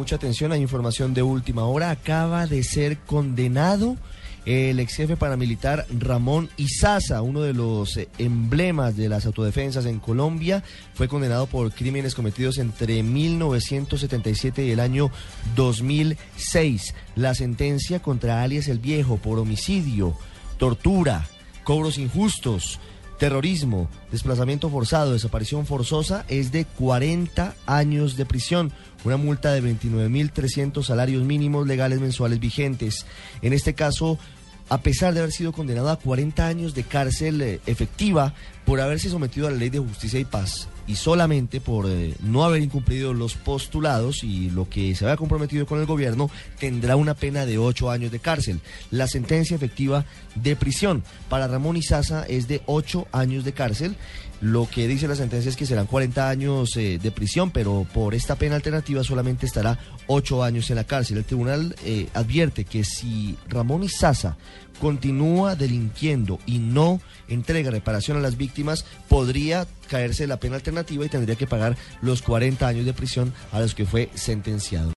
Mucha atención, hay información de última hora. Acaba de ser condenado el ex jefe paramilitar Ramón Izaza, uno de los eh, emblemas de las autodefensas en Colombia, fue condenado por crímenes cometidos entre 1977 y el año 2006. La sentencia contra alias el Viejo por homicidio, tortura, cobros injustos, terrorismo, desplazamiento forzado, desaparición forzosa es de 40 años de prisión, una multa de 29.300 salarios mínimos legales mensuales vigentes. En este caso, a pesar de haber sido condenado a 40 años de cárcel eh, efectiva por haberse sometido a la ley de justicia y paz y solamente por eh, no haber incumplido los postulados y lo que se había comprometido con el gobierno, tendrá una pena de ocho años de cárcel. La sentencia efectiva de prisión para Ramón Izaza es de ocho años de cárcel. Lo que dice la sentencia es que serán 40 años eh, de prisión, pero por esta pena alternativa solamente estará ocho años en la cárcel. El tribunal eh, advierte que si Ramón Izaza continúa delinquiendo y no entrega reparación a las víctimas, podría caerse la pena y tendría que pagar los 40 años de prisión a los que fue sentenciado.